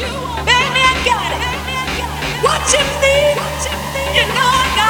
What you need, you know I got